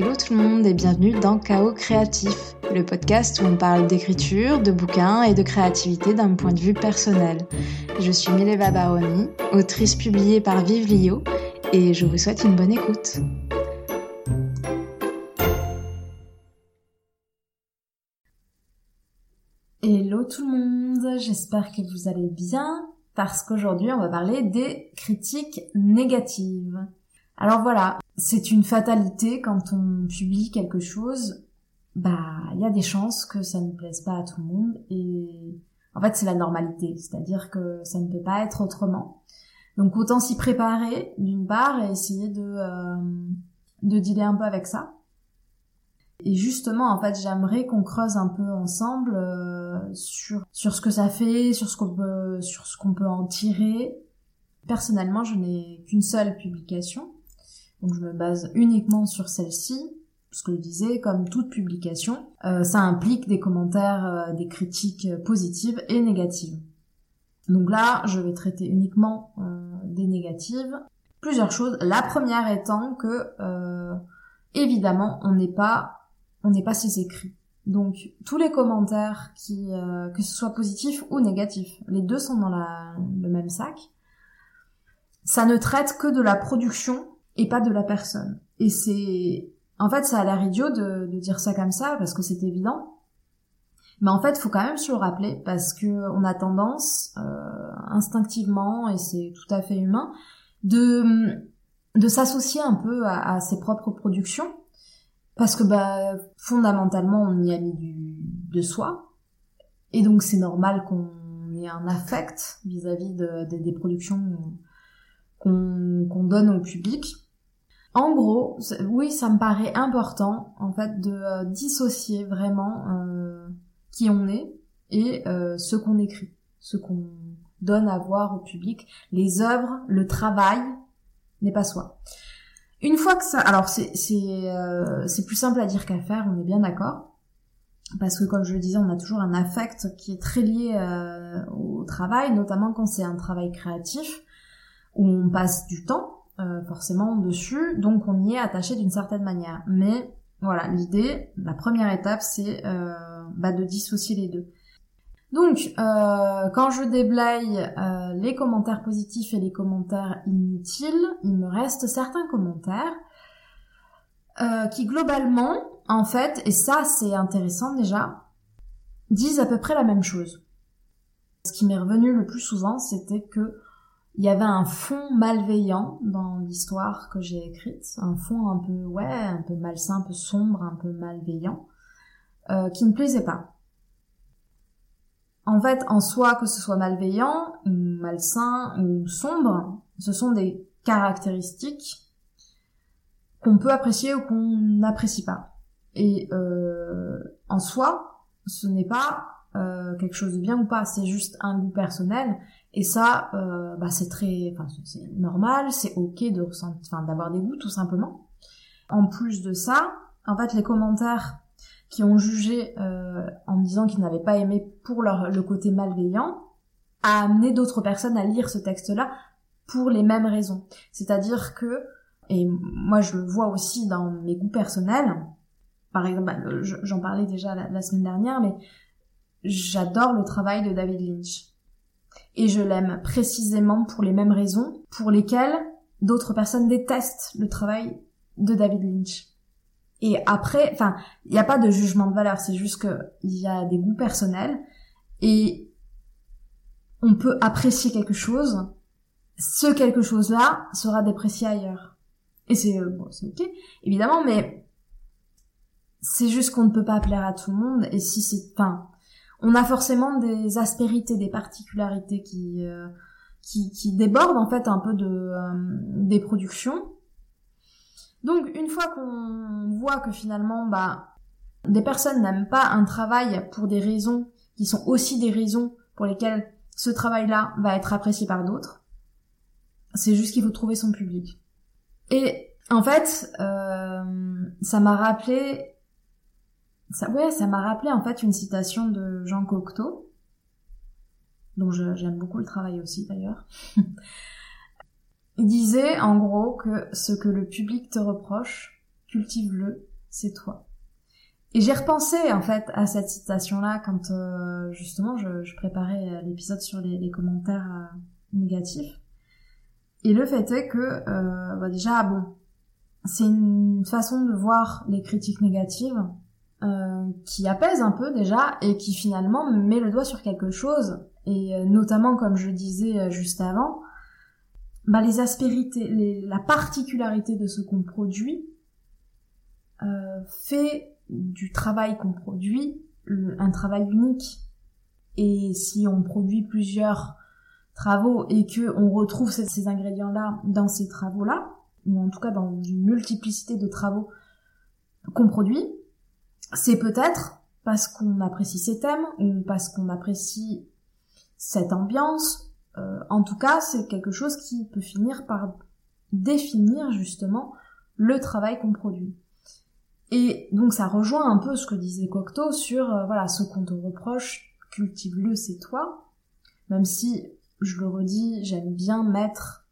Hello tout le monde et bienvenue dans Chaos Créatif, le podcast où on parle d'écriture, de bouquins et de créativité d'un point de vue personnel. Je suis Mileva Baroni, autrice publiée par Vive Lio et je vous souhaite une bonne écoute. Hello tout le monde, j'espère que vous allez bien parce qu'aujourd'hui on va parler des critiques négatives. Alors voilà, c'est une fatalité quand on publie quelque chose, bah il y a des chances que ça ne plaise pas à tout le monde et en fait c'est la normalité, c'est-à-dire que ça ne peut pas être autrement. Donc autant s'y préparer d'une part et essayer de euh, de dealer un peu avec ça. Et justement, en fait, j'aimerais qu'on creuse un peu ensemble euh, sur sur ce que ça fait, sur ce qu'on peut sur ce qu'on peut en tirer. Personnellement, je n'ai qu'une seule publication, donc je me base uniquement sur celle-ci. Ce que je disais, comme toute publication, euh, ça implique des commentaires, euh, des critiques positives et négatives. Donc là, je vais traiter uniquement des négatives. Plusieurs choses. La première étant que, évidemment, on n'est pas on n'est pas ses écrits. Donc tous les commentaires qui euh, que ce soit positif ou négatif, les deux sont dans la, le même sac. Ça ne traite que de la production et pas de la personne. Et c'est en fait ça a l'air idiot de, de dire ça comme ça parce que c'est évident. Mais en fait, faut quand même se le rappeler parce que on a tendance euh, instinctivement et c'est tout à fait humain de de s'associer un peu à, à ses propres productions parce que bah fondamentalement on y a mis du de soi et donc c'est normal qu'on ait un affect vis-à-vis de, des productions qu'on donne au public. En gros, oui, ça me paraît important en fait de euh, dissocier vraiment euh, qui on est et euh, ce qu'on écrit, ce qu'on donne à voir au public. Les œuvres, le travail n'est pas soi. Une fois que ça, alors c'est c'est plus simple à dire qu'à faire, on est bien d'accord, parce que comme je le disais, on a toujours un affect qui est très lié au travail, notamment quand c'est un travail créatif où on passe du temps euh, forcément dessus, donc on y est attaché d'une certaine manière. Mais voilà, l'idée, la première étape, c'est bah, de dissocier les deux. Donc, euh, quand je déblaye euh, les commentaires positifs et les commentaires inutiles, il me reste certains commentaires euh, qui globalement, en fait, et ça c'est intéressant déjà, disent à peu près la même chose. Ce qui m'est revenu le plus souvent, c'était que il y avait un fond malveillant dans l'histoire que j'ai écrite, un fond un peu ouais, un peu malsain, un peu sombre, un peu malveillant, qui ne plaisait pas. En fait, en soi, que ce soit malveillant, ou malsain, ou sombre, ce sont des caractéristiques qu'on peut apprécier ou qu'on n'apprécie pas. Et euh, en soi, ce n'est pas euh, quelque chose de bien ou pas, c'est juste un goût personnel. Et ça, euh, bah, c'est très, enfin, c'est normal, c'est ok de ressentir, enfin, d'avoir des goûts tout simplement. En plus de ça, en fait, les commentaires qui ont jugé euh, en disant qu'ils n'avaient pas aimé pour leur, le côté malveillant, a amené d'autres personnes à lire ce texte-là pour les mêmes raisons. C'est-à-dire que, et moi je le vois aussi dans mes goûts personnels, par exemple, bah, j'en parlais déjà la, semaine dernière, mais j'adore le travail de David Lynch. Et je l'aime précisément pour les mêmes raisons pour lesquelles d'autres personnes détestent le travail de David Lynch. Et après, enfin, il n'y a pas de jugement de valeur, c'est juste que il y a des goûts personnels et on peut apprécier quelque chose, ce quelque chose-là sera déprécié ailleurs. Et c'est euh, bon, c'est ok, évidemment, mais c'est juste qu'on ne peut pas plaire à tout le monde. Et si c'est, enfin, on a forcément des aspérités, des particularités qui euh, qui, qui débordent en fait un peu de euh, des productions donc une fois qu'on voit que finalement bah des personnes n'aiment pas un travail pour des raisons qui sont aussi des raisons pour lesquelles ce travail-là va être apprécié par d'autres, c'est juste qu'il faut trouver son public. Et en fait, euh, ça m'a rappelé, ça, ouais, ça m'a rappelé en fait une citation de Jean Cocteau, dont j'aime beaucoup le travail aussi d'ailleurs. Il disait en gros que ce que le public te reproche, cultive-le, c'est toi. Et j'ai repensé en fait à cette citation-là quand euh, justement je, préparais l'épisode sur les, commentaires euh, négatifs. Et le fait est que euh, bah déjà bon, c'est une façon de voir les critiques négatives qui apaise un peu déjà et qui finalement met le doigt sur quelque chose. Et notamment comme je disais juste avant, bah les aspérités, la particularité de ce qu'on produit fait du travail qu'on produit un travail unique. Et si on produit plusieurs travaux et que on retrouve ces, ingrédients-là dans ces travaux-là, ou en tout cas dans une multiplicité de travaux qu'on produit, c'est peut-être parce qu'on apprécie ces thèmes ou parce qu'on apprécie cette ambiance. Euh, en tout cas, c'est quelque chose qui peut finir par définir justement le travail qu'on produit. Et donc ça rejoint un peu ce que disait Cocteau sur euh, voilà ce qu'on te reproche, cultive-le, c'est toi. Même si je le redis, j'aime bien mettre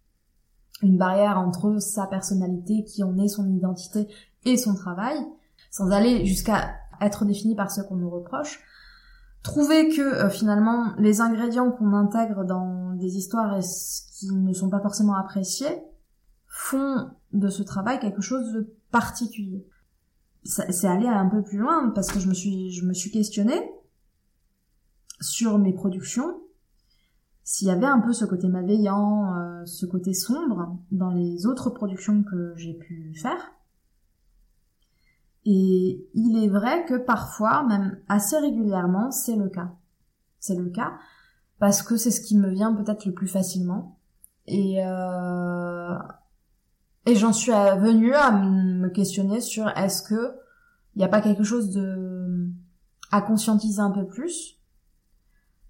une barrière entre sa personnalité, qui en est son identité et son travail, sans aller jusqu'à être défini par ce qu'on nous reproche. Trouver que euh, finalement les ingrédients qu'on intègre dans des histoires et qui ne sont pas forcément appréciés font de ce travail quelque chose de particulier c'est allé un peu plus loin parce que je me suis, je me suis questionnée sur mes productions, s'il y avait un peu ce côté malveillant, euh, ce côté sombre dans les autres productions que j'ai pu faire. Et il est vrai que parfois, même assez régulièrement, c'est le cas. C'est le cas parce que c'est ce qui me vient peut-être le plus facilement. Et euh, et j'en suis venue à me questionner sur est-ce que il n'y a pas quelque chose de à conscientiser un peu plus,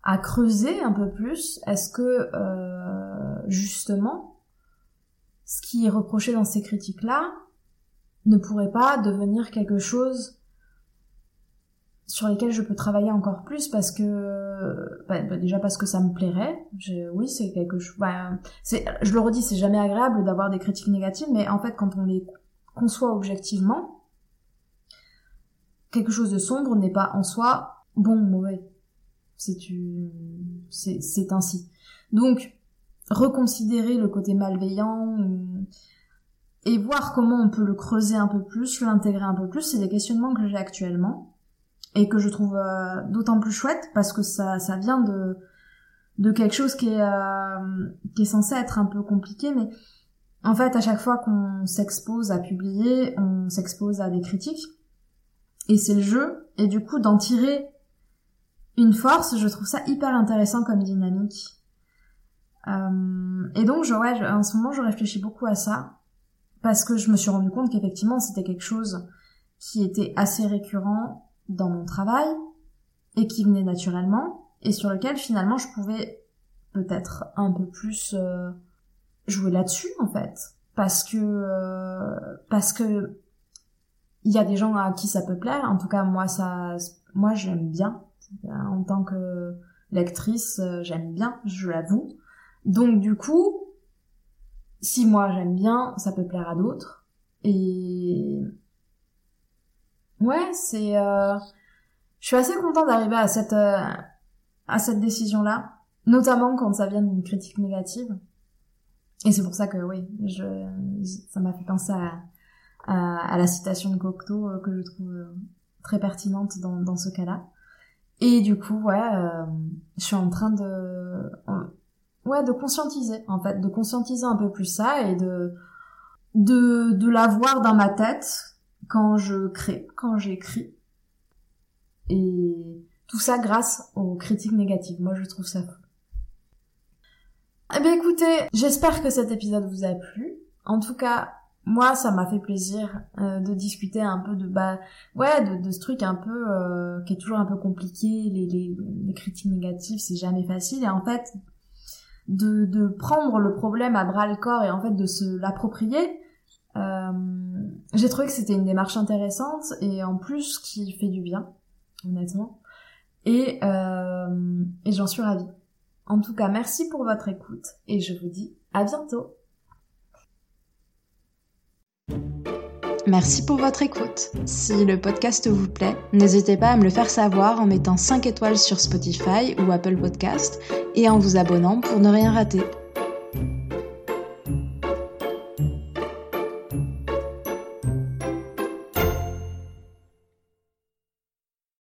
à creuser un peu plus. Est-ce que euh, justement ce qui est reproché dans ces critiques-là ne pourrait pas devenir quelque chose sur lesquels je peux travailler encore plus parce que bah, bah, déjà parce que ça me plairait. Oui c'est quelque chose bah, je le redis c'est jamais agréable d'avoir des critiques négatives mais en fait quand on les conçoit objectivement quelque chose de sombre n'est pas en soi bon ou mauvais. C'est c'est c'est ainsi. Donc reconsidérer le côté malveillant et voir comment on peut le creuser un peu plus l'intégrer un peu plus c'est des questionnements que j'ai actuellement et que je trouve euh, d'autant plus chouette parce que ça, ça vient de, de quelque chose qui est, euh, qui est censé être un peu compliqué, mais en fait, à chaque fois qu'on s'expose à publier, on s'expose à des critiques, et c'est le jeu, et du coup, d'en tirer une force, je trouve ça hyper intéressant comme dynamique. Euh, et donc, je, ouais, en ce moment, je réfléchis beaucoup à ça, parce que je me suis rendu compte qu'effectivement, c'était quelque chose qui était assez récurrent dans mon travail et qui venait naturellement et sur lequel finalement je pouvais peut-être un peu plus euh, jouer là-dessus en fait. Parce que euh, parce que il y a des gens à qui ça peut plaire. En tout cas moi ça moi j'aime bien. En tant que lectrice euh, j'aime bien je l'avoue. Donc du coup si moi j'aime bien ça peut plaire à d'autres et Ouais, c'est. Euh... Je suis assez contente d'arriver à cette euh, à cette décision là, notamment quand ça vient d'une critique négative. Et c'est pour ça que oui, je ça m'a fait penser à, la citation de Cocteau euh, que je trouve euh, très pertinente dans dans ce cas-là. Et du coup, ouais, je suis en train de ouais de conscientiser en fait, de conscientiser un peu plus ça et de de de l'avoir dans ma tête quand je crée, quand j'écris. Et tout ça grâce aux critiques négatives. Moi, je trouve ça fou. Eh bien, écoutez, j'espère que cet épisode vous a plu. En tout cas, moi, ça m'a fait plaisir euh, de discuter un peu de bah ouais de, de ce truc un peu euh, qui est toujours un peu compliqué. Les, les, les critiques négatives, c'est jamais facile. Et en fait, de, de prendre le problème à bras le corps et en fait de se l'approprier, euh, j'ai trouvé que c'était une démarche intéressante et en plus qui fait du bien, honnêtement. Et, euh, et j'en suis ravie. En tout cas, merci pour votre écoute et je vous dis à bientôt. Merci pour votre écoute. Si le podcast vous plaît, n'hésitez pas à me le faire savoir en mettant 5 étoiles sur Spotify ou Apple Podcast et en vous abonnant pour ne rien rater.